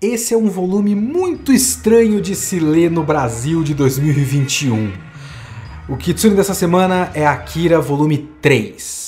Esse é um volume muito estranho de se ler no Brasil de 2021. O Kitsune dessa semana é Akira volume 3.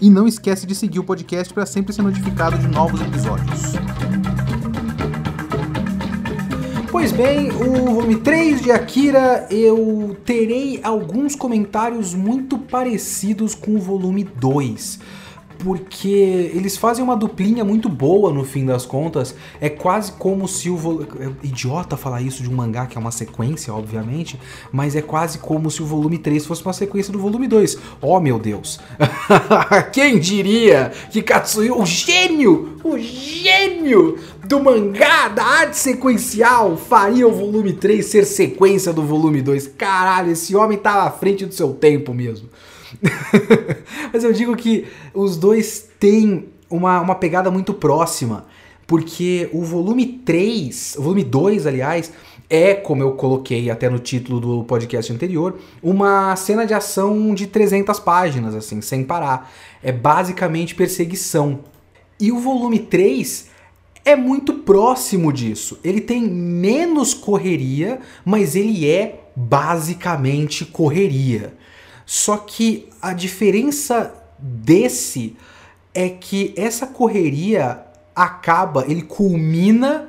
e não esquece de seguir o podcast para sempre ser notificado de novos episódios. Pois bem, o volume 3 de Akira eu terei alguns comentários muito parecidos com o volume 2 porque eles fazem uma duplinha muito boa no fim das contas. É quase como se o. Vo... É idiota falar isso de um mangá que é uma sequência, obviamente, mas é quase como se o volume 3 fosse uma sequência do volume 2. Oh meu Deus! Quem diria que Katsuyo, o gênio, o gênio do mangá, da arte sequencial, faria o volume 3 ser sequência do volume 2? Caralho, esse homem tá à frente do seu tempo mesmo. Mas eu digo que os dois têm uma, uma pegada muito próxima, porque o volume 3, o volume 2, aliás, é, como eu coloquei até no título do podcast anterior, uma cena de ação de 300 páginas, assim, sem parar. É basicamente perseguição. E o volume 3 é muito próximo disso. Ele tem menos correria, mas ele é basicamente correria. Só que a diferença desse é que essa correria acaba, ele culmina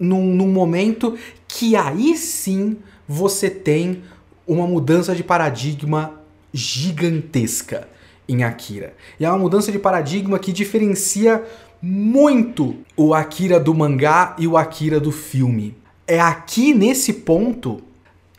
num, num momento que aí sim você tem uma mudança de paradigma gigantesca em Akira. E é uma mudança de paradigma que diferencia muito o Akira do mangá e o Akira do filme. É aqui nesse ponto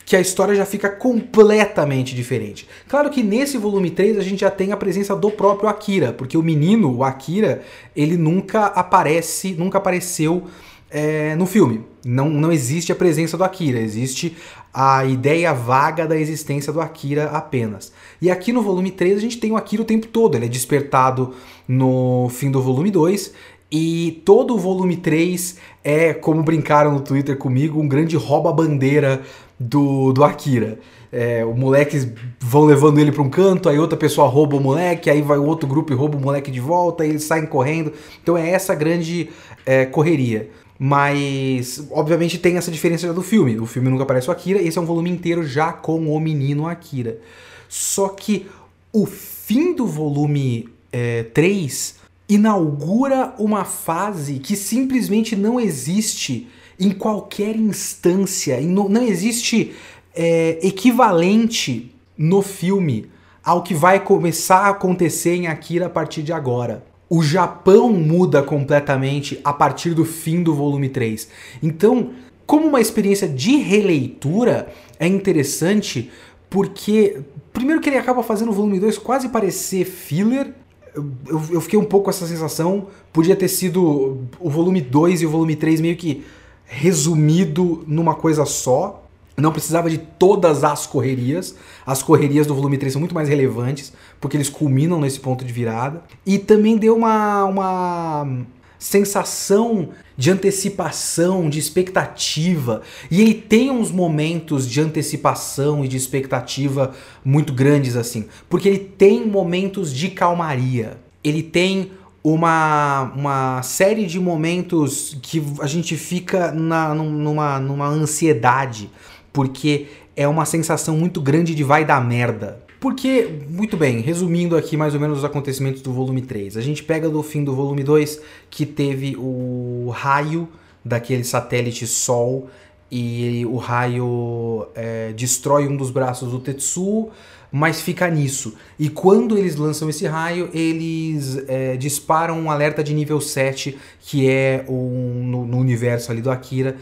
que a história já fica completamente diferente. Claro que nesse volume 3 a gente já tem a presença do próprio Akira, porque o menino, o Akira, ele nunca aparece, nunca apareceu é, no filme. Não, não existe a presença do Akira, existe a ideia vaga da existência do Akira apenas. E aqui no volume 3 a gente tem o Akira o tempo todo, ele é despertado no fim do volume 2 e todo o volume 3 é, como brincaram no Twitter comigo, um grande rouba-bandeira do, do Akira. É, os moleques vão levando ele para um canto, aí outra pessoa rouba o moleque, aí vai o outro grupo e rouba o moleque de volta, e eles saem correndo. Então é essa grande é, correria. Mas, obviamente, tem essa diferença do filme. O filme nunca aparece o Akira, esse é um volume inteiro já com o menino Akira. Só que o fim do volume é, 3 inaugura uma fase que simplesmente não existe em qualquer instância, não existe é, equivalente no filme ao que vai começar a acontecer em Akira a partir de agora. O Japão muda completamente a partir do fim do volume 3. Então, como uma experiência de releitura, é interessante porque, primeiro, que ele acaba fazendo o volume 2 quase parecer filler. Eu, eu, fiquei um pouco com essa sensação. Podia ter sido o volume 2 e o volume 3 meio que resumido numa coisa só. Não precisava de todas as correrias. As correrias do volume 3 são muito mais relevantes, porque eles culminam nesse ponto de virada. E também deu uma, uma sensação de antecipação, de expectativa. E ele tem uns momentos de antecipação e de expectativa muito grandes, assim. Porque ele tem momentos de calmaria. Ele tem uma, uma série de momentos que a gente fica na, numa, numa ansiedade, porque é uma sensação muito grande de vai dar merda. Porque, muito bem, resumindo aqui mais ou menos os acontecimentos do volume 3, a gente pega do fim do volume 2 que teve o raio daquele satélite Sol e o raio é, destrói um dos braços do Tetsuo, mas fica nisso. E quando eles lançam esse raio, eles é, disparam um alerta de nível 7, que é um, no, no, universo ali do Akira.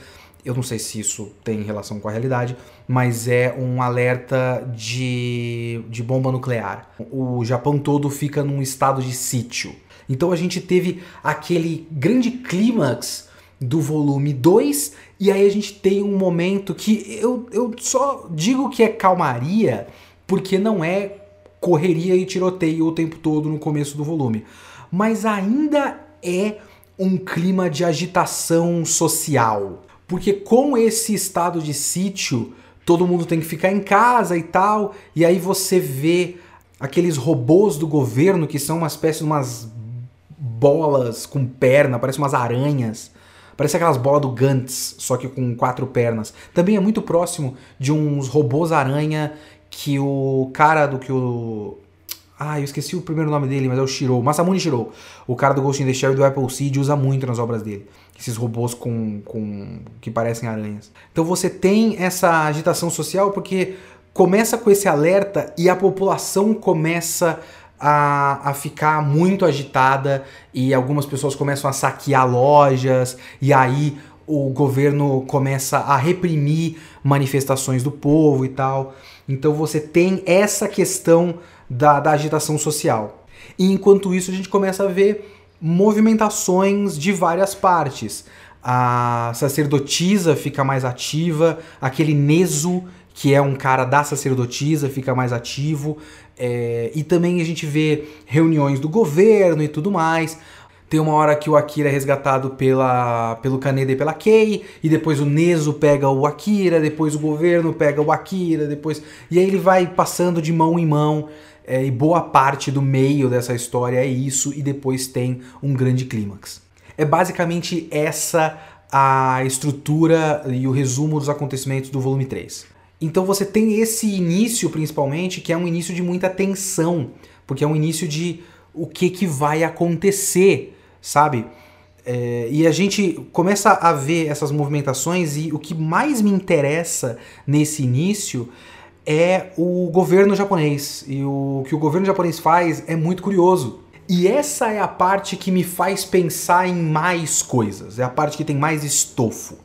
Eu não sei se isso tem relação com a realidade, mas é um alerta de, de bomba nuclear. O Japão todo fica num estado de sítio. Então a gente teve aquele grande clímax do volume 2, e aí a gente tem um momento que eu, eu só digo que é calmaria, porque não é correria e tiroteio o tempo todo no começo do volume. Mas ainda é um clima de agitação social. Porque com esse estado de sítio, todo mundo tem que ficar em casa e tal, e aí você vê aqueles robôs do governo que são uma espécie de umas bolas com perna, parecem umas aranhas Parece aquelas bolas do Gantz, só que com quatro pernas. Também é muito próximo de uns robôs aranha que o cara do que o. Ah, eu esqueci o primeiro nome dele, mas é o Shiro. Masamune Shiro. O cara do Ghost in the Shell e do Apple Seed usa muito nas obras dele. Esses robôs com, com que parecem aranhas. Então você tem essa agitação social porque começa com esse alerta e a população começa a, a ficar muito agitada e algumas pessoas começam a saquear lojas e aí o governo começa a reprimir manifestações do povo e tal. Então você tem essa questão da, da agitação social. E enquanto isso a gente começa a ver movimentações de várias partes. A sacerdotisa fica mais ativa, aquele Neso, que é um cara da sacerdotisa, fica mais ativo. É, e também a gente vê reuniões do governo e tudo mais. Tem uma hora que o Akira é resgatado pela, pelo Kaneda e pela Kei, e depois o Nezo pega o Akira, depois o governo pega o Akira, depois. E aí ele vai passando de mão em mão, é, e boa parte do meio dessa história é isso, e depois tem um grande clímax. É basicamente essa a estrutura e o resumo dos acontecimentos do volume 3. Então você tem esse início, principalmente, que é um início de muita tensão, porque é um início de o que, que vai acontecer, sabe? É, e a gente começa a ver essas movimentações e o que mais me interessa nesse início é o governo japonês. E o que o governo japonês faz é muito curioso. E essa é a parte que me faz pensar em mais coisas, é a parte que tem mais estofo.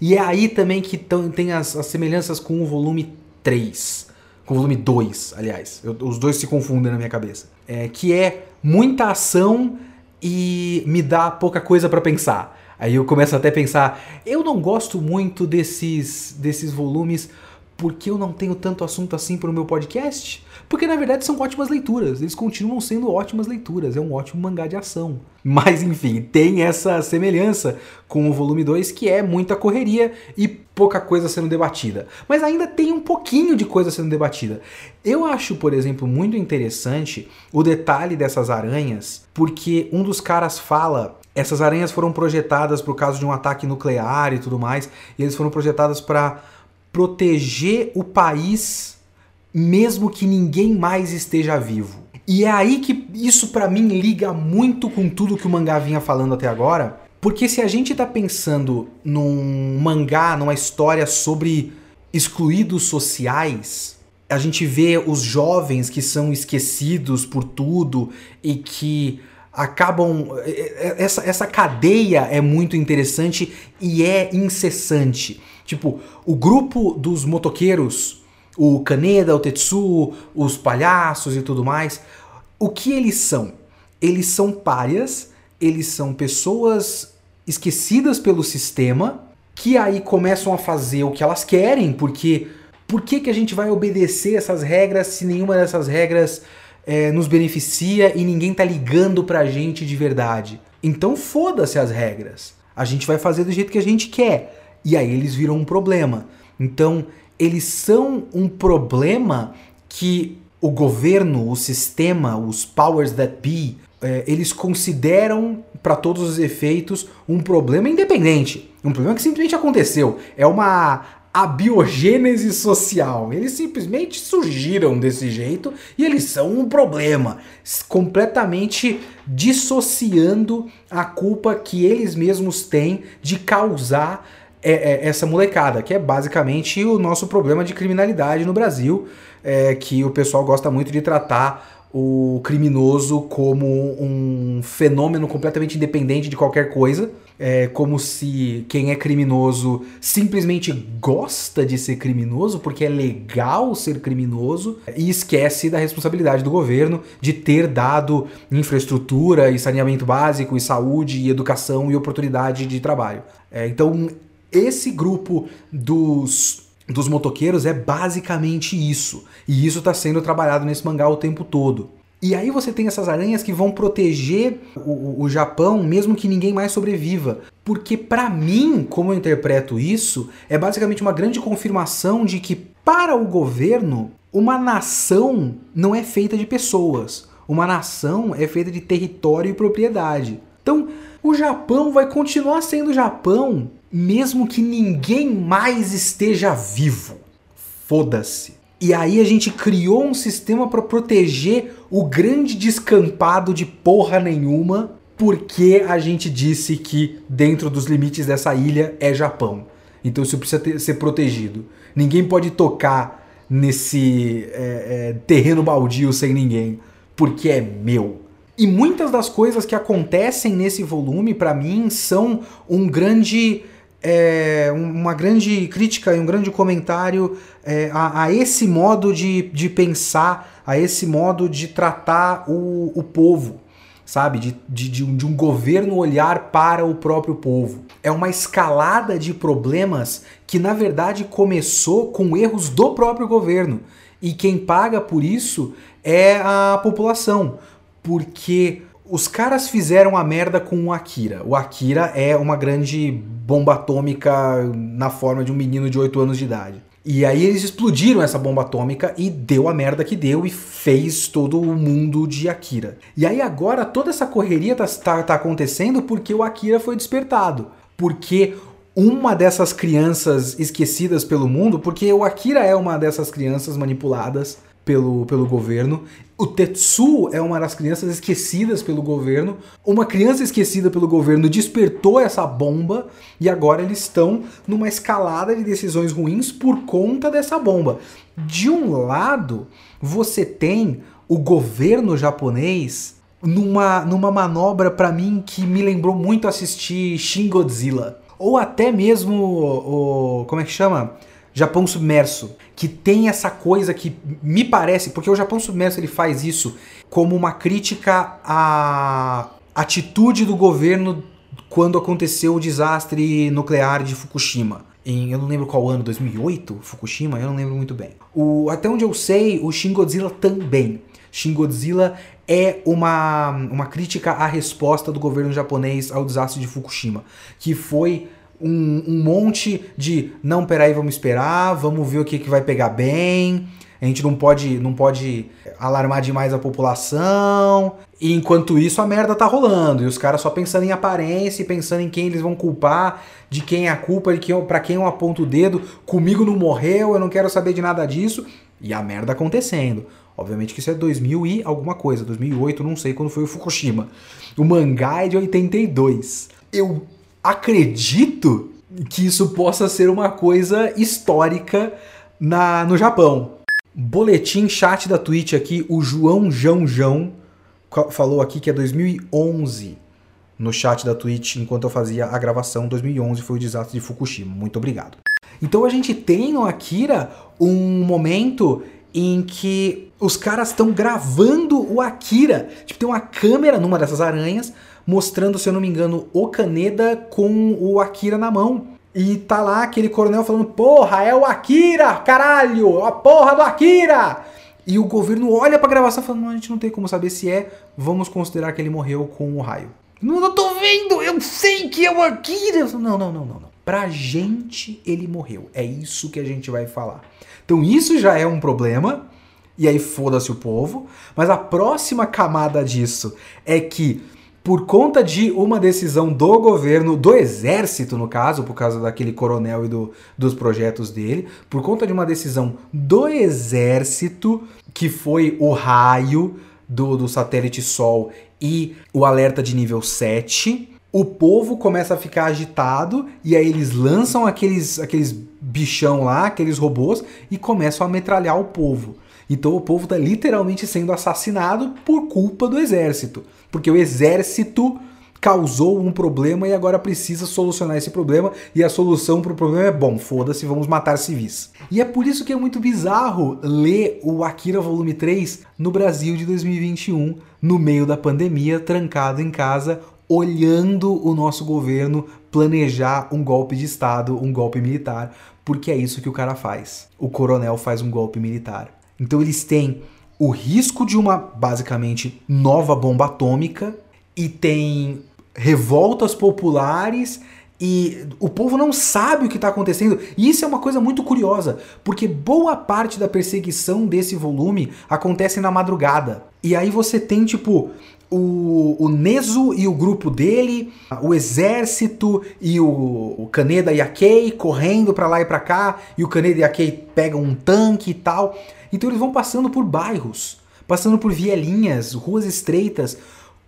E é aí também que tem as, as semelhanças com o volume 3. Com o volume 2, aliás. Eu, os dois se confundem na minha cabeça. É, que é muita ação e me dá pouca coisa para pensar. Aí eu começo até a pensar, eu não gosto muito desses, desses volumes porque eu não tenho tanto assunto assim para o meu podcast? Porque na verdade são ótimas leituras, eles continuam sendo ótimas leituras, é um ótimo mangá de ação. Mas enfim, tem essa semelhança com o volume 2 que é muita correria e pouca coisa sendo debatida. Mas ainda tem um pouquinho de coisa sendo debatida. Eu acho, por exemplo, muito interessante o detalhe dessas aranhas, porque um dos caras fala essas aranhas foram projetadas para o caso de um ataque nuclear e tudo mais, e eles foram projetadas para proteger o país mesmo que ninguém mais esteja vivo. E é aí que isso para mim liga muito com tudo que o mangá vinha falando até agora, porque se a gente tá pensando num mangá, numa história sobre excluídos sociais, a gente vê os jovens que são esquecidos por tudo e que acabam. Essa, essa cadeia é muito interessante e é incessante. Tipo, o grupo dos motoqueiros, o Kaneda, o Tetsu, os palhaços e tudo mais, o que eles são? Eles são párias, eles são pessoas esquecidas pelo sistema, que aí começam a fazer o que elas querem, porque por que, que a gente vai obedecer essas regras se nenhuma dessas regras é, nos beneficia e ninguém tá ligando pra gente de verdade? Então foda-se as regras. A gente vai fazer do jeito que a gente quer. E aí eles viram um problema. Então, eles são um problema que o governo, o sistema, os powers that be, é, eles consideram para todos os efeitos um problema independente. Um problema que simplesmente aconteceu. É uma abiogênese social. Eles simplesmente surgiram desse jeito e eles são um problema, completamente dissociando a culpa que eles mesmos têm de causar é, é essa molecada, que é basicamente o nosso problema de criminalidade no Brasil, é, que o pessoal gosta muito de tratar o criminoso como um fenômeno completamente independente de qualquer coisa. É como se quem é criminoso simplesmente gosta de ser criminoso porque é legal ser criminoso e esquece da responsabilidade do governo de ter dado infraestrutura e saneamento básico e saúde e educação e oportunidade de trabalho. É, então, esse grupo dos dos motoqueiros é basicamente isso. E isso está sendo trabalhado nesse mangá o tempo todo. E aí você tem essas aranhas que vão proteger o, o Japão, mesmo que ninguém mais sobreviva. Porque para mim, como eu interpreto isso, é basicamente uma grande confirmação de que para o governo, uma nação não é feita de pessoas. Uma nação é feita de território e propriedade. Então, o Japão vai continuar sendo Japão mesmo que ninguém mais esteja vivo. Foda-se. E aí a gente criou um sistema para proteger o grande descampado de porra nenhuma, porque a gente disse que dentro dos limites dessa ilha é Japão. Então isso precisa ter, ser protegido. Ninguém pode tocar nesse é, é, terreno baldio sem ninguém, porque é meu. E muitas das coisas que acontecem nesse volume, para mim, são um grande é, uma grande crítica e um grande comentário é, a, a, esse modo de, de pensar, a esse modo de tratar o, o povo, sabe? De, de, de, um, de um governo olhar para o próprio povo. É uma escalada de problemas que, na verdade, começou com erros do próprio governo. E quem paga por isso é a população. Porque os caras fizeram a merda com o Akira. O Akira é uma grande bomba atômica na forma de um menino de 8 anos de idade. E aí eles explodiram essa bomba atômica e deu a merda que deu e fez todo o mundo de Akira. E aí agora toda essa correria tá, tá, tá acontecendo porque o Akira foi despertado. Porque uma dessas crianças esquecidas pelo mundo, porque o Akira é uma dessas crianças manipuladas pelo, pelo governo. O Tetsu é uma das crianças esquecidas pelo governo. Uma criança esquecida pelo governo despertou essa bomba e agora eles estão numa escalada de decisões ruins por conta dessa bomba. De um lado, você tem o governo japonês numa, numa manobra para mim que me lembrou muito assistir Shin Godzilla. Ou até mesmo o, como é que chama? Japão Submerso, que tem essa coisa que me parece, porque o Japão Submerso ele faz isso como uma crítica à atitude do governo quando aconteceu o desastre nuclear de Fukushima. Em, eu não lembro qual ano, 2008? Fukushima? Eu não lembro muito bem. O, até onde eu sei, o Shin Godzilla também. Shin Godzilla é uma, uma crítica à resposta do governo japonês ao desastre de Fukushima, que foi um, um monte de não, peraí, vamos esperar, vamos ver o que, que vai pegar bem. A gente não pode, não pode alarmar demais a população. E enquanto isso, a merda tá rolando. E os caras só pensando em aparência e pensando em quem eles vão culpar, de quem é a culpa, de quem, pra quem eu aponto o dedo. Comigo não morreu, eu não quero saber de nada disso. E a merda acontecendo. Obviamente que isso é 2000 e alguma coisa, 2008, não sei quando foi o Fukushima. O mangá é de 82. Eu acredito que isso possa ser uma coisa histórica na, no Japão. Boletim chat da Twitch aqui, o João Jão Jão falou aqui que é 2011 no chat da Twitch enquanto eu fazia a gravação. 2011 foi o desastre de Fukushima. Muito obrigado. Então a gente tem no Akira um momento em que os caras estão gravando o Akira. Tipo, tem uma câmera numa dessas aranhas mostrando, se eu não me engano, o Kaneda com o Akira na mão. E tá lá aquele coronel falando: Porra, é o Akira, caralho, a porra do Akira! E o governo olha pra gravação falando: Não, a gente não tem como saber se é, vamos considerar que ele morreu com o raio. Não, não tô vendo, eu sei que é o Akira! Não, não, não, não, não. Pra gente ele morreu. É isso que a gente vai falar. Então isso já é um problema. E aí foda-se o povo. Mas a próxima camada disso é que por conta de uma decisão do governo, do exército, no caso, por causa daquele coronel e do, dos projetos dele, por conta de uma decisão do exército, que foi o raio do, do satélite Sol e o alerta de nível 7, o povo começa a ficar agitado e aí eles lançam aqueles, aqueles bichão lá, aqueles robôs, e começam a metralhar o povo. Então o povo está literalmente sendo assassinado por culpa do exército. Porque o exército causou um problema e agora precisa solucionar esse problema. E a solução para o problema é: bom, foda-se, vamos matar civis. E é por isso que é muito bizarro ler o Akira Volume 3 no Brasil de 2021, no meio da pandemia, trancado em casa, olhando o nosso governo planejar um golpe de Estado, um golpe militar, porque é isso que o cara faz. O coronel faz um golpe militar. Então eles têm o risco de uma, basicamente, nova bomba atômica e tem revoltas populares e o povo não sabe o que está acontecendo. E isso é uma coisa muito curiosa, porque boa parte da perseguição desse volume acontece na madrugada. E aí você tem, tipo, o, o Nezu e o grupo dele, o exército e o, o Kaneda e a Kei correndo para lá e para cá, e o Kaneda e a Kei pegam um tanque e tal. Então eles vão passando por bairros, passando por vielinhas, ruas estreitas,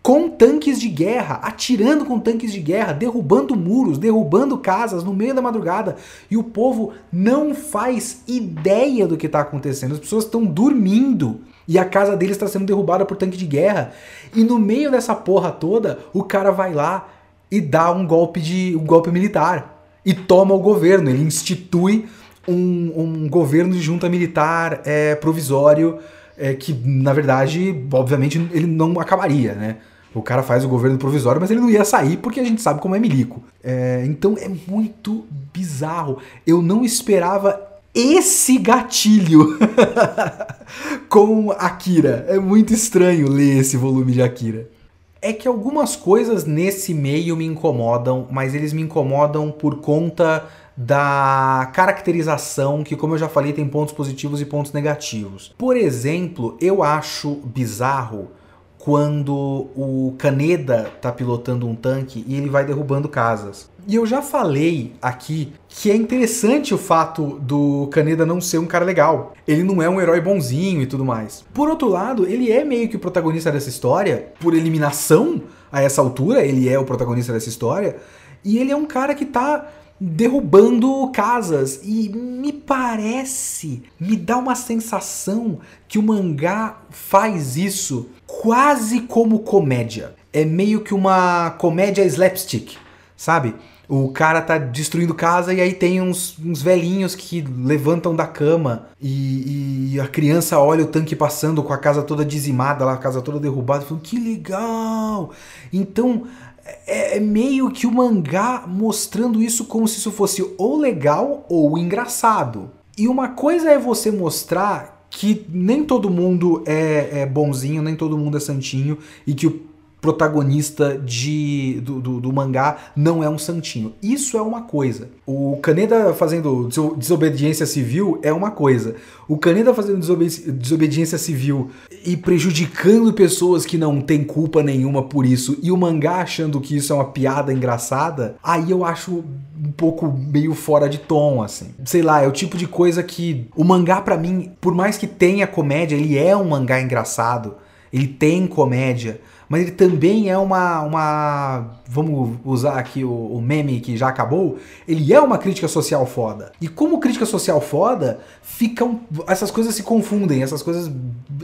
com tanques de guerra, atirando com tanques de guerra, derrubando muros, derrubando casas no meio da madrugada. E o povo não faz ideia do que está acontecendo. As pessoas estão dormindo e a casa deles está sendo derrubada por tanque de guerra. E no meio dessa porra toda, o cara vai lá e dá um golpe de um golpe militar e toma o governo. Ele institui um, um governo de junta militar é, provisório é, que, na verdade, obviamente, ele não acabaria, né? O cara faz o governo provisório, mas ele não ia sair porque a gente sabe como é milico. É, então é muito bizarro. Eu não esperava esse gatilho com Akira. É muito estranho ler esse volume de Akira. É que algumas coisas nesse meio me incomodam, mas eles me incomodam por conta da caracterização, que, como eu já falei, tem pontos positivos e pontos negativos. Por exemplo, eu acho bizarro quando o Kaneda tá pilotando um tanque e ele vai derrubando casas. E eu já falei aqui que é interessante o fato do Kaneda não ser um cara legal. Ele não é um herói bonzinho e tudo mais. Por outro lado, ele é meio que o protagonista dessa história, por eliminação a essa altura, ele é o protagonista dessa história, e ele é um cara que tá derrubando casas. E me parece, me dá uma sensação que o mangá faz isso quase como comédia. É meio que uma comédia slapstick, sabe? O cara tá destruindo casa e aí tem uns, uns velhinhos que levantam da cama e, e, a criança olha o tanque passando com a casa toda dizimada, a casa toda derrubada, e fala, que legal! Então é, é meio que o mangá mostrando isso como se isso fosse ou legal ou engraçado. E uma coisa é você mostrar que nem todo mundo é, é bonzinho, nem todo mundo é santinho e que o protagonista de, do, do, do, mangá não é um santinho. Isso é uma coisa. O Kaneda fazendo desobediência civil é uma coisa. O Kaneda fazendo desobedi desobediência civil e prejudicando pessoas que não têm culpa nenhuma por isso e o mangá achando que isso é uma piada engraçada, aí eu acho um pouco meio fora de tom, assim. Sei lá, é o tipo de coisa que o mangá para mim, por mais que tenha comédia, ele é um mangá engraçado. Ele tem comédia, mas ele também é uma, uma vamos usar aqui o, o, meme que já acabou, ele é uma crítica social foda. E como crítica social foda, ficam essas coisas se confundem, essas coisas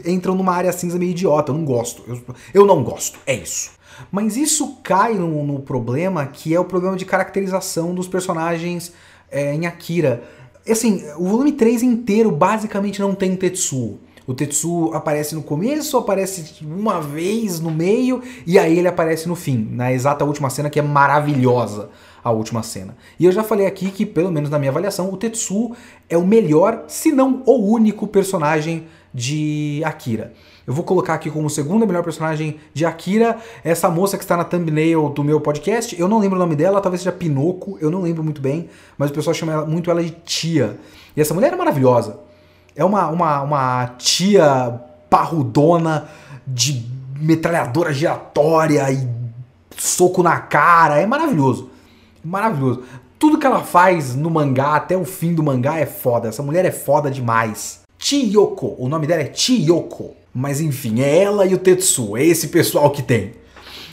entram numa área cinza meio idiota, eu não gosto, eu, eu não gosto, é isso. Mas isso cai no, no, problema que é o problema de caracterização dos personagens é, em Akira. Assim, o volume 3 inteiro basicamente não tem Tetsuo. O Tetsu aparece no começo, aparece uma vez no meio e aí ele aparece no fim, na exata última cena que é maravilhosa a última cena. E eu já falei aqui que, pelo menos na minha avaliação, o Tetsu é o melhor, se não o único personagem de Akira. Eu vou colocar aqui como segunda melhor personagem de Akira essa moça que está na thumbnail do meu podcast. Eu não lembro o nome dela, talvez seja Pinoco, eu não lembro muito bem, mas o pessoal chama muito ela de tia. E essa mulher é maravilhosa. É uma, uma, uma tia parrudona de metralhadora giratória e soco na cara. É maravilhoso. Maravilhoso. Tudo que ela faz no mangá, até o fim do mangá, é foda. Essa mulher é foda demais. Chiyoko. O nome dela é Chiyoko. Mas enfim, é ela e o Tetsu. É esse pessoal que tem.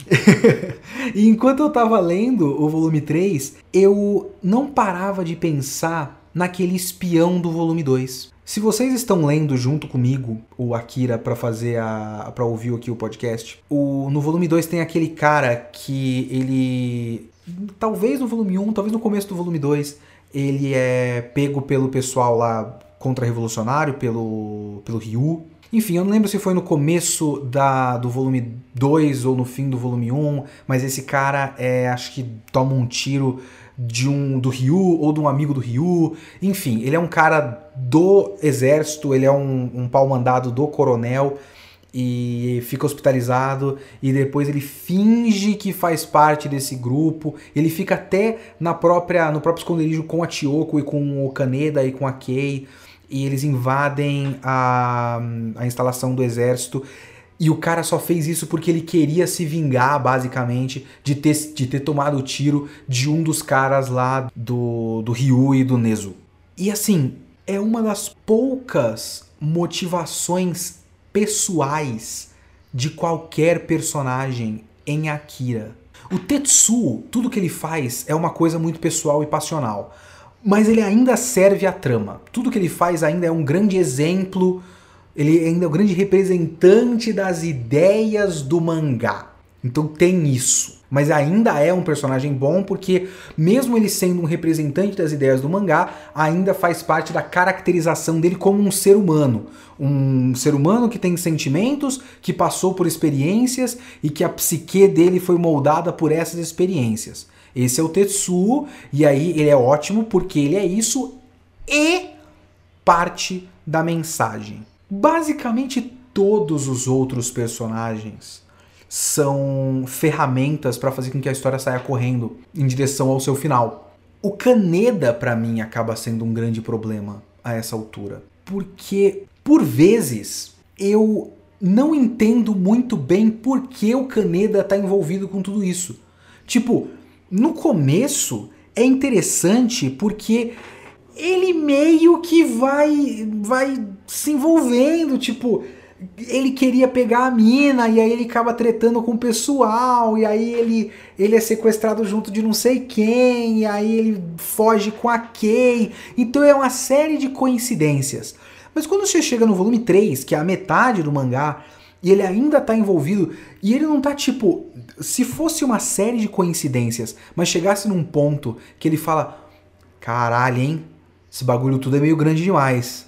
e enquanto eu tava lendo o volume 3, eu não parava de pensar naquele espião do volume 2. Se vocês estão lendo junto comigo o Akira para fazer a para ouvir aqui o podcast, o, no volume 2 tem aquele cara que ele talvez no volume 1, talvez no começo do volume 2, ele é pego pelo pessoal lá contra-revolucionário, pelo pelo Ryu. Enfim, eu não lembro se foi no começo da, do volume 2 ou no fim do volume 1, mas esse cara é, acho que toma um tiro de um do Ryu ou de um amigo do Ryu. Enfim, ele é um cara do exército, ele é um, um pau mandado do coronel e fica hospitalizado e depois ele finge que faz parte desse grupo. Ele fica até na própria no próprio esconderijo com a Tioko e com o Kaneda e com a Kei e eles invadem a, a instalação do exército. E o cara só fez isso porque ele queria se vingar, basicamente, de ter, de ter tomado o tiro de um dos caras lá do, do Ryu e do Nezu. E assim, é uma das poucas motivações pessoais de qualquer personagem em Akira. O Tetsuo, tudo que ele faz é uma coisa muito pessoal e passional. Mas ele ainda serve à trama. Tudo que ele faz ainda é um grande exemplo ele ainda é o grande representante das ideias do mangá. Então tem isso. Mas ainda é um personagem bom porque, mesmo ele sendo um representante das ideias do mangá, ainda faz parte da caracterização dele como um ser humano. Um ser humano que tem sentimentos, que passou por experiências e que a psique dele foi moldada por essas experiências. Esse é o Tetsuo, e aí ele é ótimo porque ele é isso e parte da mensagem. Basicamente todos os outros personagens são ferramentas para fazer com que a história saia correndo em direção ao seu final. O Kaneda para mim acaba sendo um grande problema a essa altura, porque por vezes eu não entendo muito bem por que o Kaneda está envolvido com tudo isso. Tipo, no começo é interessante porque ele meio que vai vai se envolvendo, tipo, ele queria pegar a mina e aí ele acaba tretando com o pessoal e aí ele ele é sequestrado junto de não sei quem e aí ele foge com a Kay. Então é uma série de coincidências. Mas quando você chega no volume 3, que é a metade do mangá, e ele ainda tá envolvido e ele não tá tipo, se fosse uma série de coincidências, mas chegasse num ponto que ele fala: "Caralho, hein? esse bagulho tudo é meio grande demais.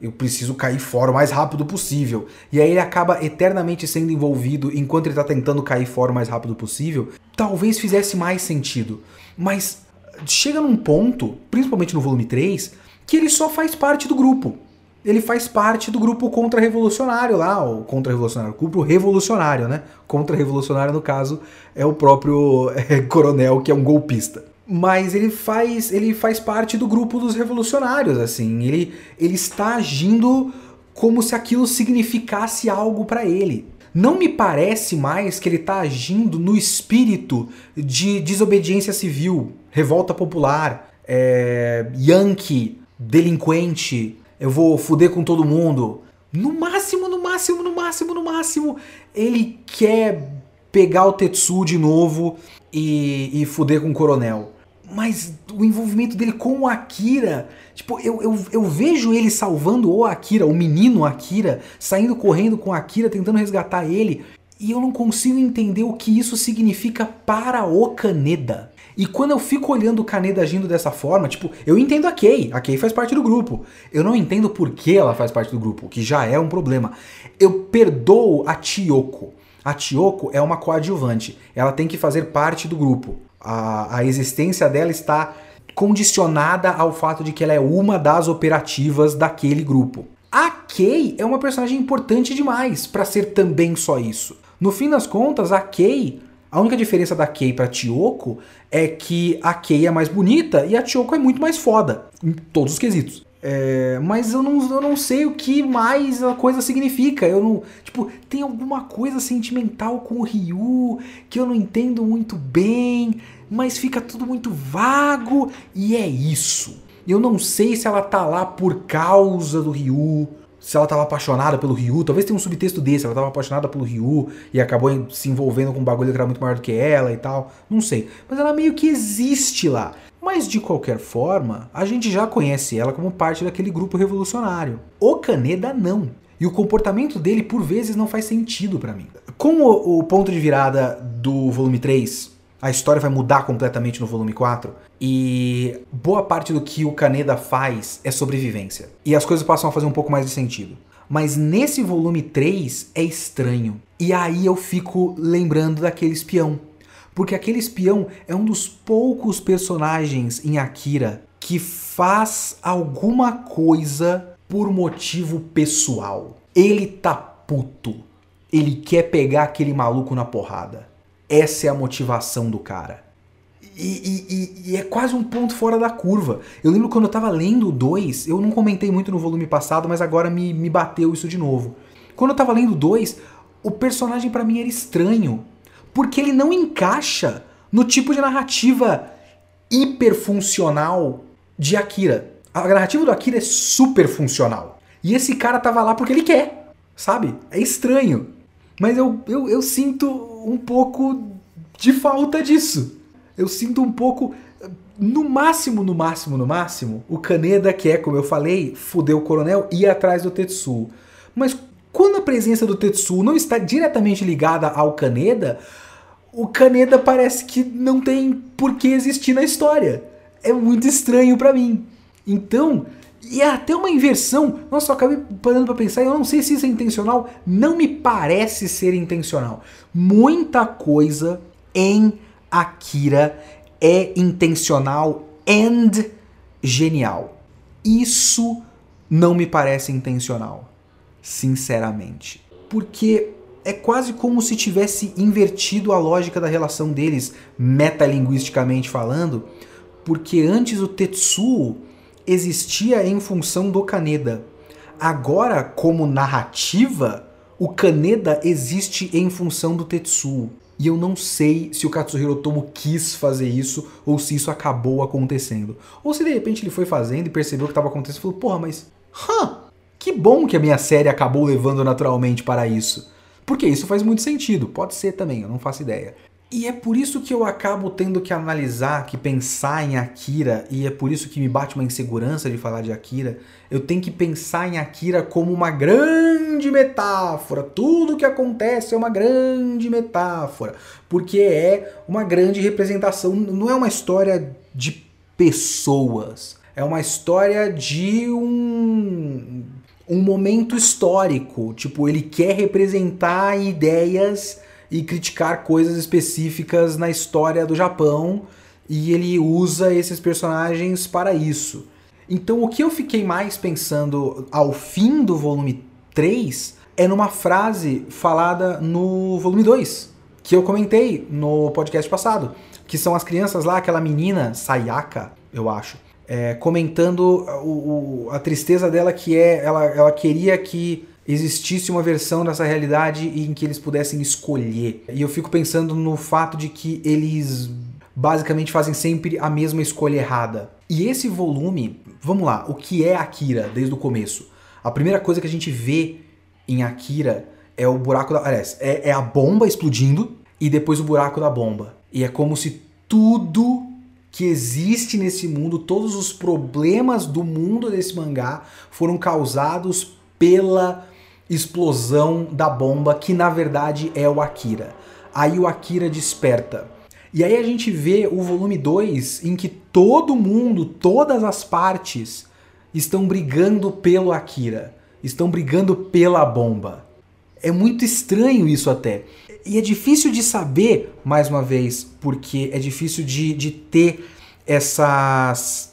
Eu preciso cair fora o mais rápido possível. E aí ele acaba eternamente sendo envolvido enquanto ele tá tentando cair fora o mais rápido possível. Talvez fizesse mais sentido. Mas chega num ponto, principalmente no volume 3, que ele só faz parte do grupo. Ele faz parte do grupo contra-revolucionário lá, o contra-revolucionário, grupo revolucionário, né? Contra-revolucionário, no caso, é o próprio é, coronel que é um golpista mas ele faz ele faz parte do grupo dos revolucionários assim. Ele ele está agindo como se aquilo significasse algo para ele. Não me parece mais que ele está agindo no espírito de desobediência civil revolta popular é, yankee delinquente eu vou fuder com todo mundo. No máximo no máximo no máximo no máximo ele quer pegar o Tetsu de novo e, e fuder com o coronel mas o envolvimento dele com o Akira, tipo, eu, eu, eu vejo ele salvando o Akira, o menino Akira, saindo correndo com o Akira, tentando resgatar ele, e eu não consigo entender o que isso significa para o Kaneda. E quando eu fico olhando o Kaneda agindo dessa forma, tipo, eu entendo a Kei, a Kei faz parte do grupo. Eu não entendo por que ela faz parte do grupo, o que já é um problema. Eu perdoo a Tiyoko. A Tiyoko é uma coadjuvante, ela tem que fazer parte do grupo a, a existência dela está condicionada ao fato de que ela é uma das operativas daquele grupo. A Kay é uma personagem importante demais para ser também só isso. No fim das contas, a Kay, a única diferença da Kay para Tioko é que a Kay é mais bonita e a Tioko é muito mais foda em todos os quesitos. É, mas eu não, eu não sei o que mais a coisa significa. Eu não. Tipo, tem alguma coisa sentimental com o Ryu que eu não entendo muito bem, mas fica tudo muito vago e é isso. Eu não sei se ela tá lá por causa do Ryu se ela tava apaixonada pelo Ryu, talvez tenha um subtexto desse, ela tava apaixonada pelo Ryu e acabou se envolvendo com um bagulho que era muito maior do que ela e tal, não sei. Mas ela meio que existe lá. Mas de qualquer forma, a gente já conhece ela como parte daquele grupo revolucionário. O Kaneda não. E o comportamento dele, por vezes, não faz sentido para mim. Com o, o, ponto de virada do volume 3, a história vai mudar completamente no volume 4. E boa parte do que o Kaneda faz é sobrevivência. E as coisas passam a fazer um pouco mais de sentido. Mas nesse volume 3 é estranho. E aí eu fico lembrando daquele espião. Porque aquele espião é um dos poucos personagens em Akira que faz alguma coisa por motivo pessoal. Ele tá puto. Ele quer pegar aquele maluco na porrada. Essa é a motivação do cara. E, e, e, é quase um ponto fora da curva. Eu lembro quando eu tava lendo o 2, eu não comentei muito no volume passado, mas agora me, me bateu isso de novo. Quando eu tava lendo o 2, o personagem para mim era estranho. Porque ele não encaixa no tipo de narrativa hiperfuncional de Akira. A narrativa do Akira é super funcional. E esse cara tava lá porque ele quer, sabe? É estranho. Mas eu, eu, eu sinto um pouco de falta disso. Eu sinto um pouco. No máximo, no máximo, no máximo, o Kaneda, que é, como eu falei, fudeu o coronel, ia atrás do Tetsuo. Mas quando a presença do Tetsuo não está diretamente ligada ao Kaneda, o Kaneda parece que não tem por que existir na história. É muito estranho para mim. Então, e é até uma inversão. Nossa, eu acabei parando para pensar, eu não sei se isso é intencional, não me parece ser intencional. Muita coisa em Akira é intencional and genial. Isso não me parece intencional, sinceramente. Porque é quase como se tivesse invertido a lógica da relação deles, metalinguisticamente falando, porque antes o Tetsuo existia em função do Kaneda. Agora, como narrativa, o Kaneda existe em função do Tetsuo. E eu não sei se o Katsuhiro Otomo quis fazer isso ou se isso acabou acontecendo. Ou se de repente ele foi fazendo e percebeu o que estava acontecendo e falou: Porra, mas. Hã! Que bom que a minha série acabou levando naturalmente para isso. Porque isso faz muito sentido. Pode ser também, eu não faço ideia. E é por isso que eu acabo tendo que analisar, que pensar em Akira, e é por isso que me bate uma insegurança de falar de Akira. Eu tenho que pensar em Akira como uma grande metáfora. Tudo que acontece é uma grande metáfora, porque é uma grande representação, não é uma história de pessoas, é uma história de um um momento histórico, tipo, ele quer representar ideias e criticar coisas específicas na história do Japão e ele usa esses personagens para isso. Então o que eu fiquei mais pensando ao fim do volume 3 é numa frase falada no volume 2, que eu comentei no podcast passado, que são as crianças lá, aquela menina, Sayaka, eu acho, é, comentando o, o, a tristeza dela que é, ela, ela queria que existisse uma versão dessa realidade em que eles pudessem escolher. E eu fico pensando no fato de que eles basicamente fazem sempre a mesma escolha errada. E esse volume, vamos lá, o que é Akira desde o começo? A primeira coisa que a gente vê em Akira é o buraco da. Aliás, é, é a bomba explodindo e depois o buraco da bomba. E é como se tudo que existe nesse mundo, todos os problemas do mundo desse mangá foram causados pela explosão da bomba, que na verdade é o Akira. Aí o Akira desperta. E aí a gente vê o volume 2 em que todo mundo, todas as partes estão brigando pelo Akira, estão brigando pela bomba. É muito estranho isso até. E é difícil de saber, mais uma vez, porque é difícil de, de ter essas,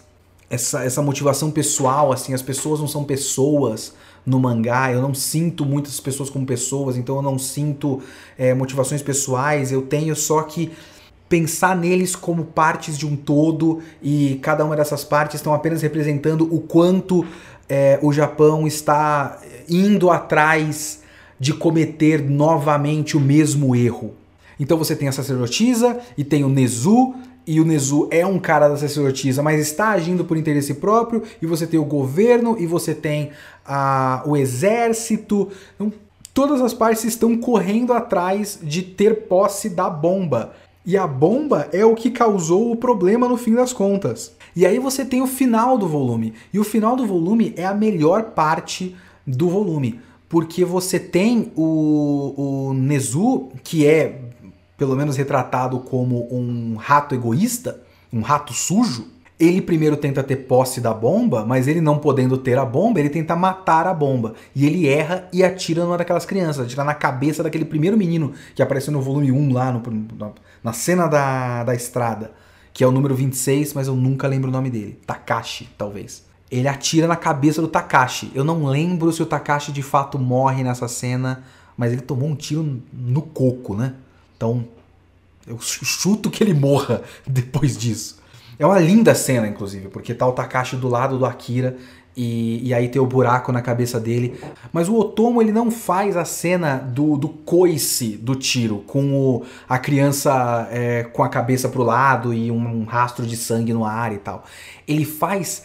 essa, essa motivação pessoal, assim, as pessoas não são pessoas, no mangá, eu não sinto muitas pessoas como pessoas, então eu não sinto é, motivações pessoais, eu tenho só que pensar neles como partes de um todo e cada uma dessas partes estão apenas representando o quanto é, o Japão está indo atrás de cometer novamente o mesmo erro. Então você tem a sacerdotisa e tem o Nezu e o Nezu é um cara da sacerdotisa, mas está agindo por interesse próprio, e você tem o governo, e você tem a, o exército. Então, todas as partes estão correndo atrás de ter posse da bomba. E a bomba é o que causou o problema no fim das contas. E aí você tem o final do volume. E o final do volume é a melhor parte do volume. Porque você tem o, o Nezu, que é pelo menos retratado como um rato egoísta, um rato sujo, ele primeiro tenta ter posse da bomba, mas ele não podendo ter a bomba, ele tenta matar a bomba. E ele erra e atira numa daquelas crianças, atira na cabeça daquele primeiro menino que apareceu no volume 1 lá, no, na cena da, da estrada, que é o número 26, mas eu nunca lembro o nome dele. Takashi, talvez. Ele atira na cabeça do Takashi. Eu não lembro se o Takashi de fato morre nessa cena, mas ele tomou um tiro no coco, né? Então, eu chuto que ele morra depois disso. É uma linda cena, inclusive, porque tá o Takashi do lado do Akira e, e, aí tem o buraco na cabeça dele. Mas o Otomo ele não faz a cena do, do coice do tiro, com o, a criança é, com a cabeça pro lado e um, um, rastro de sangue no ar e tal. Ele faz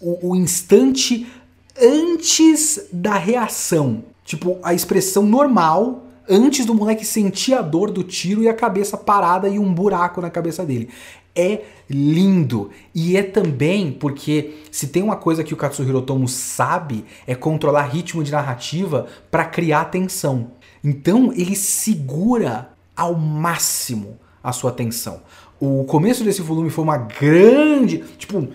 o, o instante antes da reação. Tipo, a expressão normal antes do moleque sentir a dor do tiro e a cabeça parada e um buraco na cabeça dele. É lindo. E é também porque se tem uma coisa que o Katsuhiro Otomo sabe é controlar ritmo de narrativa para criar tensão. Então ele segura ao máximo a sua atenção. O começo desse volume foi uma grande, tipo,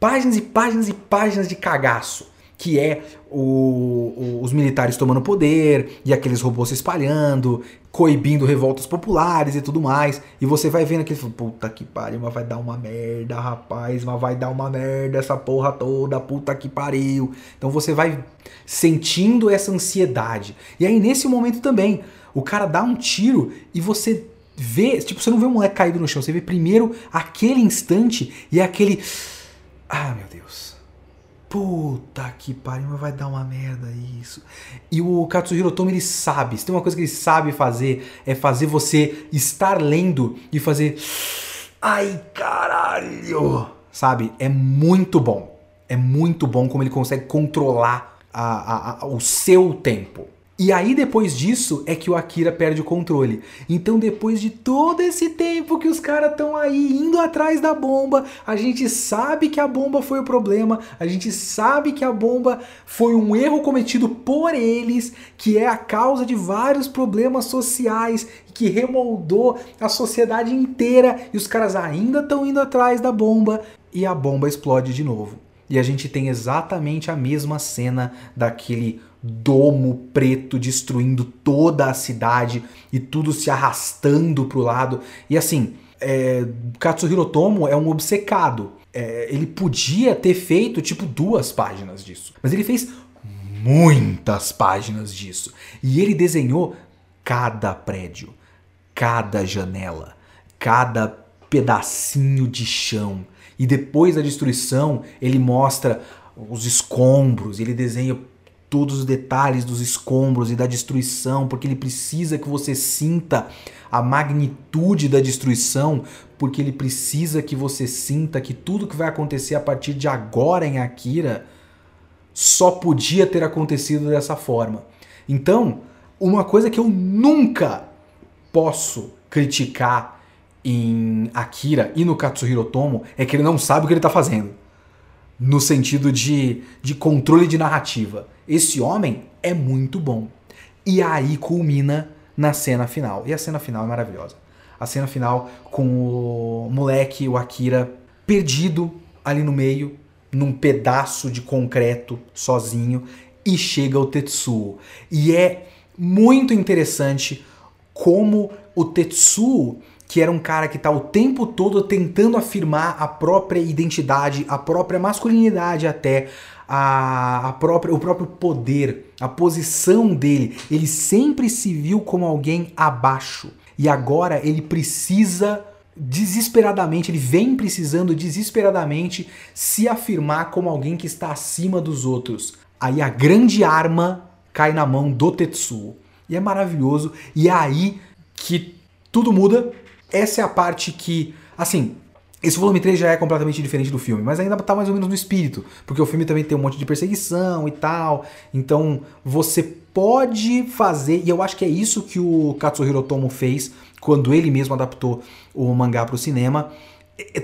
páginas e páginas e páginas de cagaço que é o, o, os militares tomando poder e aqueles robôs se espalhando, coibindo revoltas populares e tudo mais. E você vai vendo aquele, puta que pariu, mas vai dar uma merda, rapaz, mas vai dar uma merda essa porra toda, puta que pariu. Então você vai sentindo essa ansiedade. E aí nesse momento também, o cara dá um tiro e você vê, tipo, você não vê um moleque caído no chão, você vê primeiro aquele instante e aquele. Ah, meu Deus Puta que pariu, vai dar uma merda isso. E o Katsuhiro Tomo ele sabe, se tem uma coisa que ele sabe fazer, é fazer você estar lendo e fazer. Ai caralho! Sabe? É muito bom. É muito bom como ele consegue controlar a, a, a, o seu tempo. E aí, depois disso, é que o Akira perde o controle. Então, depois de todo esse tempo que os caras estão aí indo atrás da bomba, a gente sabe que a bomba foi o problema, a gente sabe que a bomba foi um erro cometido por eles, que é a causa de vários problemas sociais, que remoldou a sociedade inteira, e os caras ainda estão indo atrás da bomba, e a bomba explode de novo. E a gente tem exatamente a mesma cena daquele domo preto destruindo toda a cidade e tudo se arrastando pro lado. E assim, é, Katsuhiro Tomo é um obcecado. É, ele podia ter feito tipo duas páginas disso, mas ele fez muitas páginas disso. E ele desenhou cada prédio, cada janela, cada pedacinho de chão. E depois da destruição, ele mostra os escombros, ele desenha todos os detalhes dos escombros e da destruição, porque ele precisa que você sinta a magnitude da destruição, porque ele precisa que você sinta que tudo que vai acontecer a partir de agora em Akira só podia ter acontecido dessa forma. Então, uma coisa que eu nunca posso criticar em Akira e no Katsuhiro Tomo é que ele não sabe o que ele está fazendo. No sentido de, de controle de narrativa. Esse homem é muito bom. E aí culmina na cena final. E a cena final é maravilhosa. A cena final com o moleque, o Akira, perdido ali no meio, num pedaço de concreto, sozinho, e chega o Tetsuo. E é muito interessante como o Tetsuo, que era um cara que está o tempo todo tentando afirmar a própria identidade, a própria masculinidade até, a própria, o próprio poder, a posição dele. Ele sempre se viu como alguém abaixo. E agora ele precisa desesperadamente, ele vem precisando desesperadamente se afirmar como alguém que está acima dos outros. Aí a grande arma cai na mão do Tetsuo. E é maravilhoso. E é aí que tudo muda. Essa é a parte que Assim, esse volume 3 já é completamente diferente do filme, mas ainda tá mais ou menos no espírito, porque o filme também tem um monte de perseguição e tal. Então, você pode fazer, e eu acho que é isso que o Katsuhiro Tomo fez quando ele mesmo adaptou o mangá para o cinema.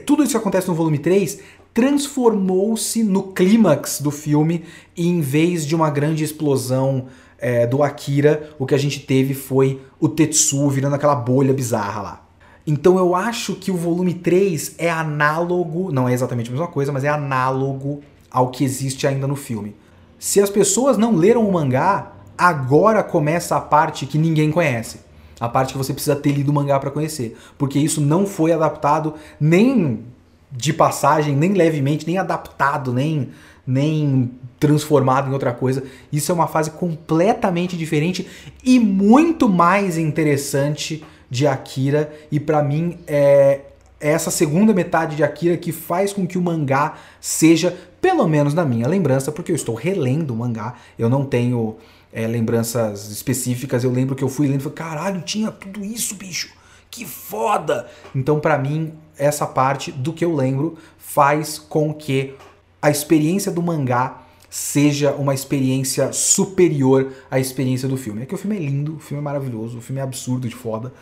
Tudo isso que acontece no volume 3 transformou-se no clímax do filme e em vez de uma grande explosão é, do Akira, o que a gente teve foi o Tetsu virando aquela bolha bizarra lá. Então eu acho que o volume 3 é análogo, não é exatamente a mesma coisa, mas é análogo ao que existe ainda no filme. Se as pessoas não leram o mangá, agora começa a parte que ninguém conhece. A parte que você precisa ter lido o mangá para conhecer. Porque isso não foi adaptado nem de passagem, nem levemente, nem adaptado, nem, nem transformado em outra coisa. Isso é uma fase completamente diferente e muito mais interessante de Akira e para mim é essa segunda metade de Akira que faz com que o mangá seja, pelo menos na minha lembrança, porque eu estou relendo o mangá, eu não tenho é, lembranças específicas, eu lembro que eu fui lendo e falei, caralho, tinha tudo isso, bicho, que foda! Então, para mim, essa parte do que eu lembro faz com que a experiência do mangá seja uma experiência superior à experiência do filme. É que o filme é lindo, o filme é maravilhoso, o filme é absurdo de foda,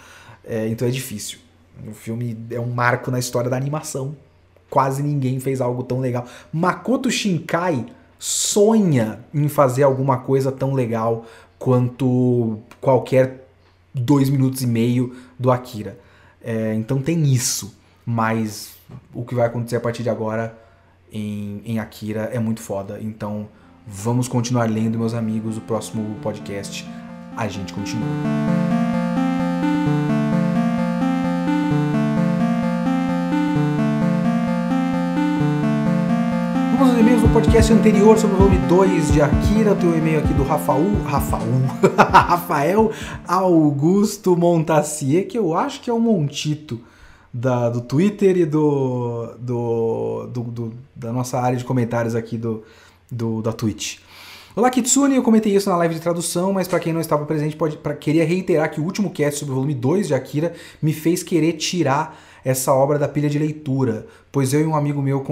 é, então é difícil. O filme é um marco na história da animação. Quase ninguém fez algo tão legal. Makoto Shinkai sonha em fazer alguma coisa tão legal quanto qualquer dois minutos e meio do Akira. É, então tem isso, mas o que vai acontecer a partir de agora em, em Akira é muito foda. Então vamos continuar lendo, meus amigos. O próximo podcast a gente continua. Aos e-mails do podcast anterior sobre o volume 2 de Akira. Tem o um e-mail aqui do Rafael, Rafael, Rafael Augusto Montacier, que eu acho que é o Montito da, do Twitter e do, do, do, do, da nossa área de comentários aqui do, do da Twitch. Olá Kitsune, eu comentei isso na live de tradução, mas para quem não estava presente, pode, pra, queria reiterar que o último cast sobre o volume 2 de Akira me fez querer tirar essa obra da pilha de leitura, pois eu e um amigo meu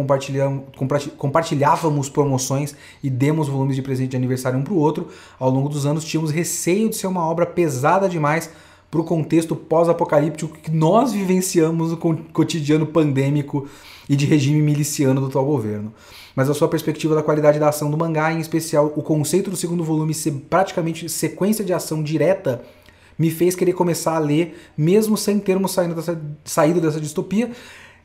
compartilhávamos promoções e demos volumes de presente de aniversário um para o outro. Ao longo dos anos tínhamos receio de ser uma obra pesada demais para o contexto pós-apocalíptico que nós vivenciamos no cotidiano pandêmico e de regime miliciano do atual governo. Mas a sua perspectiva da qualidade da ação do mangá, em especial o conceito do segundo volume ser praticamente sequência de ação direta, me fez querer começar a ler, mesmo sem termos saído dessa, saído dessa distopia.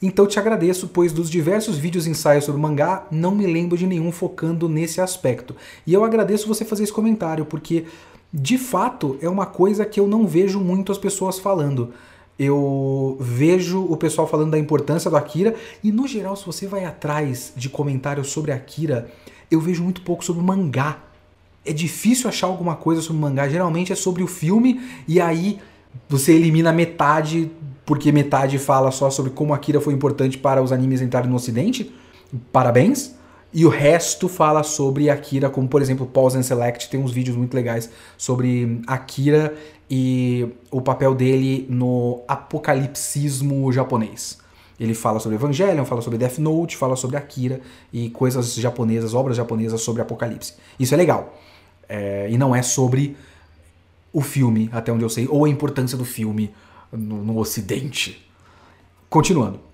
Então te agradeço, pois dos diversos vídeos e ensaios sobre mangá, não me lembro de nenhum focando nesse aspecto. E eu agradeço você fazer esse comentário, porque de fato é uma coisa que eu não vejo muito as pessoas falando. Eu vejo o pessoal falando da importância do Akira e no geral, se você vai atrás de comentários sobre Akira, eu vejo muito pouco sobre mangá. É difícil achar alguma coisa sobre mangá, geralmente é sobre o filme e aí você elimina metade porque metade fala só sobre como Akira foi importante para os animes entrarem no ocidente. Parabéns. E o resto fala sobre Akira, como por exemplo Pause and Select, tem uns vídeos muito legais sobre Akira e o papel dele no apocalipsismo japonês. Ele fala sobre Evangelion, fala sobre Death Note, fala sobre Akira e coisas japonesas, obras japonesas sobre apocalipse. Isso é legal. É, e não é sobre o filme, até onde eu sei, ou a importância do filme no, no ocidente. Continuando.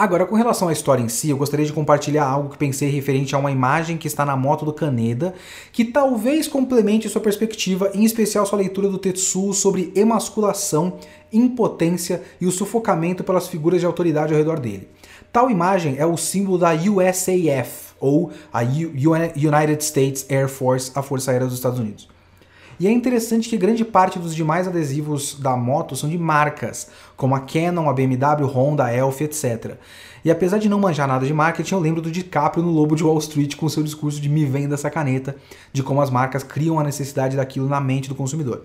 Agora, com relação à história em si, eu gostaria de compartilhar algo que pensei referente a uma imagem que está na moto do Kaneda, que talvez complemente sua perspectiva, em especial sua leitura do Tetsuo sobre emasculação, impotência e o sufocamento pelas figuras de autoridade ao redor dele. Tal imagem é o símbolo da USAF, ou a United States Air Force, a Força Aérea dos Estados Unidos. E é interessante que grande parte dos demais adesivos da moto são de marcas, como a Canon, a BMW, Honda, a Elf, etc. E apesar de não manjar nada de marketing, eu lembro do DiCaprio no Lobo de Wall Street com seu discurso de me venda essa caneta, de como as marcas criam a necessidade daquilo na mente do consumidor.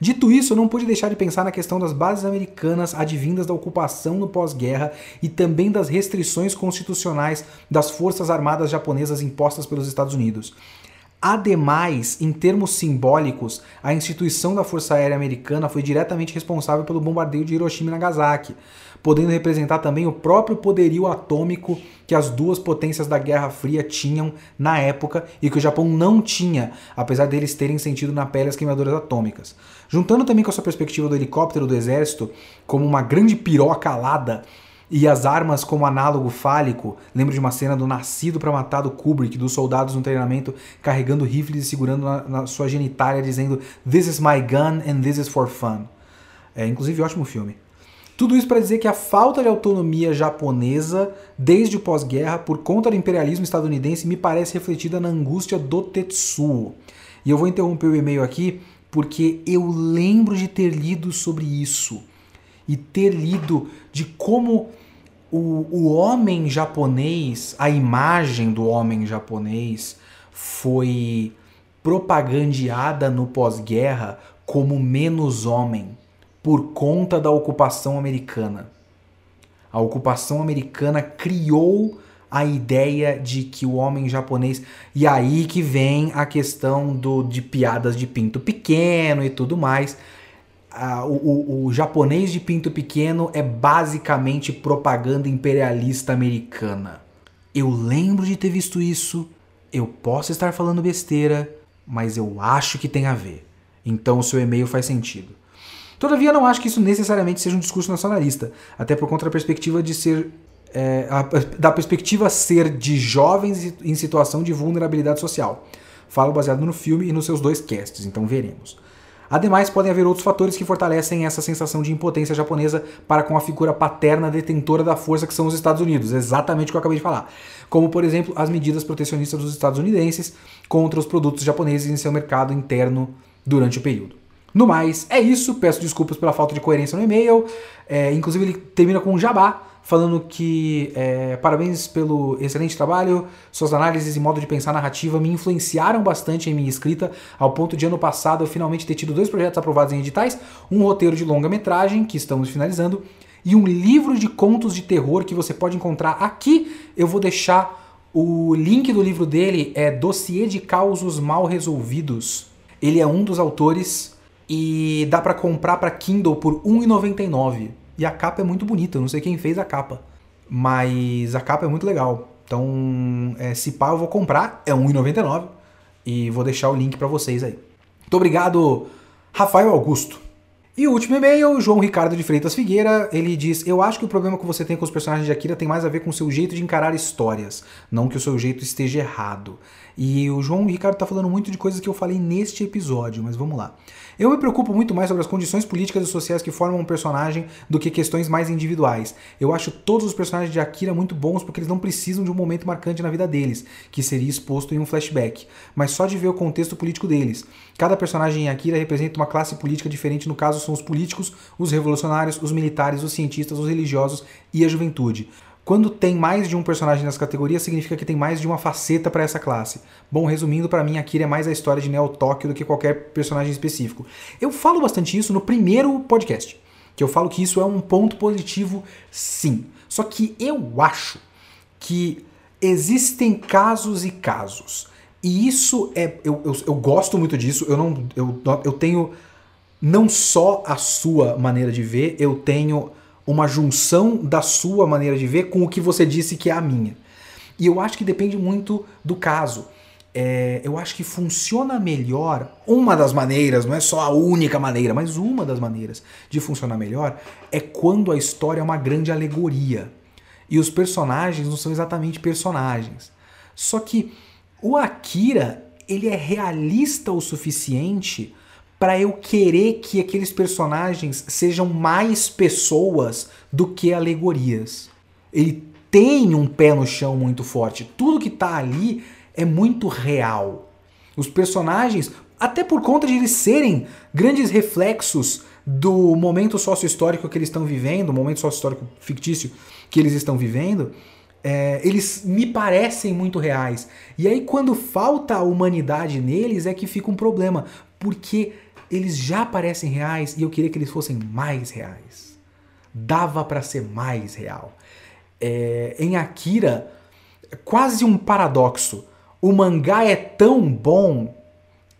Dito isso, eu não pude deixar de pensar na questão das bases americanas advindas da ocupação no pós-guerra e também das restrições constitucionais das forças armadas japonesas impostas pelos Estados Unidos. Ademais, em termos simbólicos, a instituição da Força Aérea Americana foi diretamente responsável pelo bombardeio de Hiroshima e Nagasaki, podendo representar também o próprio poderio atômico que as duas potências da Guerra Fria tinham na época e que o Japão não tinha, apesar deles terem sentido na pele as queimaduras atômicas. Juntando também com a sua perspectiva do helicóptero do exército como uma grande piroca alada e as armas como análogo fálico. Lembro de uma cena do Nascido para Matar do Kubrick, dos soldados no treinamento carregando rifles e segurando na, na sua genitália, dizendo This is my gun and this is for fun. É, inclusive, ótimo filme. Tudo isso para dizer que a falta de autonomia japonesa desde o pós-guerra por conta do imperialismo estadunidense me parece refletida na angústia do Tetsuo. E eu vou interromper o e-mail aqui porque eu lembro de ter lido sobre isso e ter lido de como o, o homem japonês, a imagem do homem japonês foi propagandeada no pós-guerra como menos homem por conta da ocupação americana. A ocupação americana criou a ideia de que o homem japonês. E aí que vem a questão do, de piadas de pinto pequeno e tudo mais o, o, japonês de pinto pequeno é basicamente propaganda imperialista americana. Eu lembro de ter visto isso, eu posso estar falando besteira, mas eu acho que tem a ver. Então o seu e-mail faz sentido. Todavia, não acho que isso necessariamente seja um discurso nacionalista, até por conta da perspectiva de ser. É, a, da perspectiva ser de jovens em situação de vulnerabilidade social. Falo baseado no filme e nos seus dois casts, então veremos. Ademais, podem haver outros fatores que fortalecem essa sensação de impotência japonesa para com a figura paterna detentora da força que são os Estados Unidos, exatamente o que eu acabei de falar. Como, por exemplo, as medidas protecionistas dos estadunidenses contra os produtos japoneses em seu mercado interno durante o período. No mais, é isso. Peço desculpas pela falta de coerência no e-mail. É, inclusive, ele termina com um jabá falando que é, parabéns pelo excelente trabalho, suas análises e modo de pensar narrativa me influenciaram bastante em minha escrita, ao ponto de ano passado eu finalmente ter tido dois projetos aprovados em editais, um roteiro de longa-metragem, que estamos finalizando, e um livro de contos de terror que você pode encontrar aqui. Eu vou deixar o link do livro dele, é Dossiê de Causos Mal Resolvidos. Ele é um dos autores e dá para comprar para Kindle por R$ 1,99. E a capa é muito bonita, eu não sei quem fez a capa. Mas a capa é muito legal. Então, é, se pá, eu vou comprar, é R$1,99. E vou deixar o link para vocês aí. Muito obrigado, Rafael Augusto. E o último e-mail, João Ricardo de Freitas Figueira, ele diz: Eu acho que o problema que você tem com os personagens de Akira tem mais a ver com o seu jeito de encarar histórias, não que o seu jeito esteja errado. E o João Ricardo tá falando muito de coisas que eu falei neste episódio, mas vamos lá. Eu me preocupo muito mais sobre as condições políticas e sociais que formam um personagem do que questões mais individuais. Eu acho todos os personagens de Akira muito bons porque eles não precisam de um momento marcante na vida deles, que seria exposto em um flashback, mas só de ver o contexto político deles. Cada personagem em Akira representa uma classe política diferente, no caso são os políticos, os revolucionários, os militares, os cientistas, os religiosos e a juventude. Quando tem mais de um personagem nessa categoria, significa que tem mais de uma faceta para essa classe. Bom, resumindo, para mim, Akira é mais a história de Neo Tóquio do que qualquer personagem específico. Eu falo bastante isso no primeiro podcast, que eu falo que isso é um ponto positivo, sim. Só que eu acho que existem casos e casos. E isso é. Eu, eu, eu gosto muito disso. Eu não. Eu, eu tenho não só a sua maneira de ver, eu tenho uma junção da sua maneira de ver com o que você disse que é a minha. E eu acho que depende muito do caso. É, eu acho que funciona melhor, uma das maneiras, não é só a única maneira, mas uma das maneiras de funcionar melhor é quando a história é uma grande alegoria. E os personagens não são exatamente personagens. Só que o Akira, ele é realista o suficiente para eu querer que aqueles personagens sejam mais pessoas do que alegorias. Ele tem um pé no chão muito forte. Tudo que tá ali é muito real. Os personagens, até por conta de eles serem grandes reflexos do momento sócio-histórico que eles estão vivendo, o momento sócio-histórico fictício que eles estão vivendo, é, eles me parecem muito reais. E aí, quando falta a humanidade neles, é que fica um problema. Porque eles já parecem reais e eu queria que eles fossem mais reais. Dava para ser mais real. É, em Akira, quase um paradoxo. o mangá é tão bom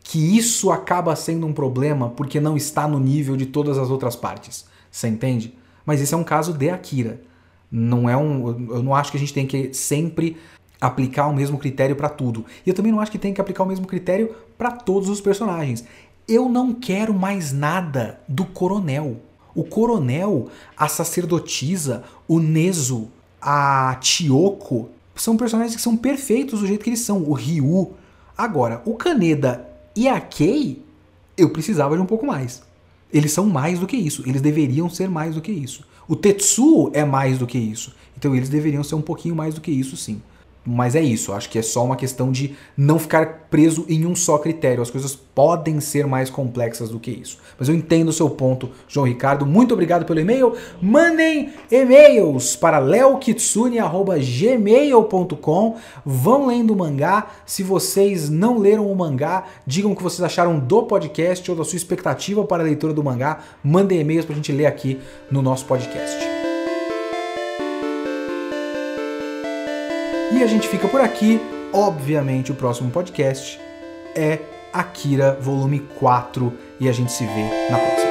que isso acaba sendo um problema porque não está no nível de todas as outras partes. Você entende? Mas esse é um caso de Akira. Não é um, eu não acho que a gente tem que sempre aplicar o mesmo critério para tudo. E eu também não acho que tem que aplicar o mesmo critério para todos os personagens. Eu não quero mais nada do coronel. O coronel, a sacerdotisa, o Nezo, a Tioko, são personagens que são perfeitos do jeito que eles são. O Ryu. Agora, o Kaneda e a Kei, eu precisava de um pouco mais. Eles são mais do que isso. Eles deveriam ser mais do que isso. O Tetsuo é mais do que isso. Então eles deveriam ser um pouquinho mais do que isso, sim. Mas é isso, acho que é só uma questão de não ficar preso em um só critério. As coisas podem ser mais complexas do que isso. Mas eu entendo o seu ponto, João Ricardo. Muito obrigado pelo e-mail. Mandem e-mails para leokitsune.gmail.com. Vão lendo o mangá. Se vocês não leram o mangá, digam o que vocês acharam do podcast ou da sua expectativa para a leitura do mangá. Mandem e-mails para a gente ler aqui no nosso podcast. E a gente fica por aqui. Obviamente, o próximo podcast é Akira Volume 4 e a gente se vê na próxima.